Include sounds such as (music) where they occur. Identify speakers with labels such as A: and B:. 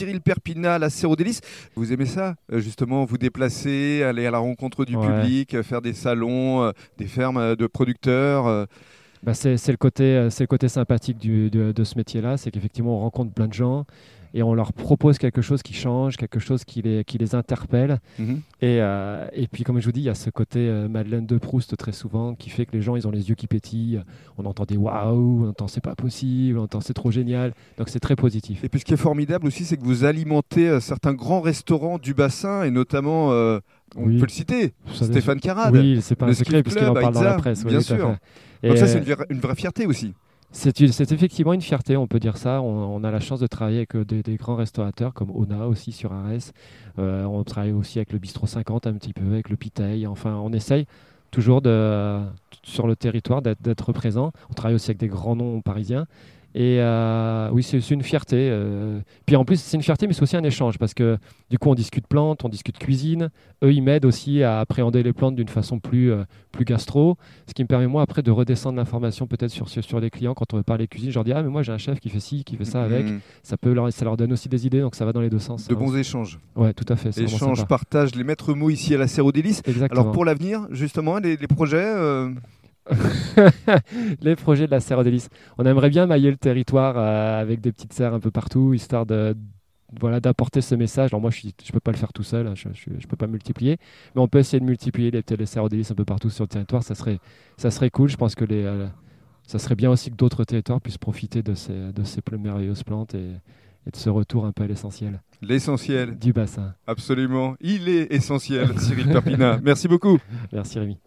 A: Cyril Perpina, la Cérodélice. Vous aimez ça, euh, justement, vous déplacer, aller à la rencontre du
B: Ouais.
A: public, euh, faire des salons, euh, des fermes de producteurs
B: Bah, c'est le, côté, c'est le côté sympathique du- de, de ce métier-là, c'est qu'effectivement on rencontre plein de gens et on leur propose quelque chose qui change, quelque chose qui les, qui les interpelle.
A: mhm.
B: Et, euh, et puis comme je vous dis, il y a ce côté euh, Madeleine de Proust très souvent qui fait que les gens ils ont les yeux qui pétillent. On entend des waouh, on entend c'est pas possible, on entend c'est trop génial. Donc c'est très positif.
A: Et puis ce qui est formidable aussi, c'est que vous alimentez euh, certains grands restaurants du bassin, et notamment, on
B: Oui.
A: peut le citer, Stéphane Carrade.
B: Oui, c'est pas un secret puisqu'il en parle dans la presse. oui,
A: bien sûr. Donc ça, c'est une vraie fierté aussi.
B: C'est effectivement une fierté, on peut dire ça. On, a la chance de travailler avec euh, des, grands restaurateurs comme Ona aussi sur Arès. Euh, on travaille aussi avec le Bistro 50 un petit peu, avec le Piteil. Enfin, on essaye toujours sur le territoire d'être présent. On travaille aussi avec des grands noms parisiens. Et euh, oui, c'est une fierté. euh. Puis en plus, c'est une fierté, mais c'est aussi un échange parce que du coup, on discute plantes, on discute cuisine. Eux, ils m'aident aussi à appréhender les plantes d'une façon plus, euh, plus gastro. Ce qui me permet, moi, après, de redescendre l'information peut-être sur, sur, les clients quand on veut parler cuisine. Je leur dis, ah, mais moi, j'ai un chef qui fait ci, qui fait ça avec.
A: Mhm.
B: Ça, peut leur, ça leur donne aussi des idées, donc ça va dans les deux sens.
A: De
B: hein.
A: bons échanges.
B: Ouais, tout à fait.
A: Échanges, partage, les maîtres mots ici à la Cérodélice.
B: Exactement.
A: Alors pour l'avenir, justement, les, les projets (laughs)
B: les projets de la serre aux délices. On aimerait bien mailler le territoire euh, avec des petites serres un peu partout, histoire de voilà d'apporter ce message. Alors moi, je je peux pas le faire tout seul, hein, je, je peux pas multiplier, mais on peut essayer de multiplier les, les serres un peu partout sur le territoire. Ça serait, ça serait cool. Je pense que les, euh, ça serait bien aussi que d'autres territoires puissent profiter de ces, de ces merveilleuses plantes et, et de ce retour un peu à l'essentiel
A: L'essentiel,
B: du bassin.
A: absolument. Il est essentiel, Cyril Perpina. Merci beaucoup. (laughs)
B: Merci Rémi.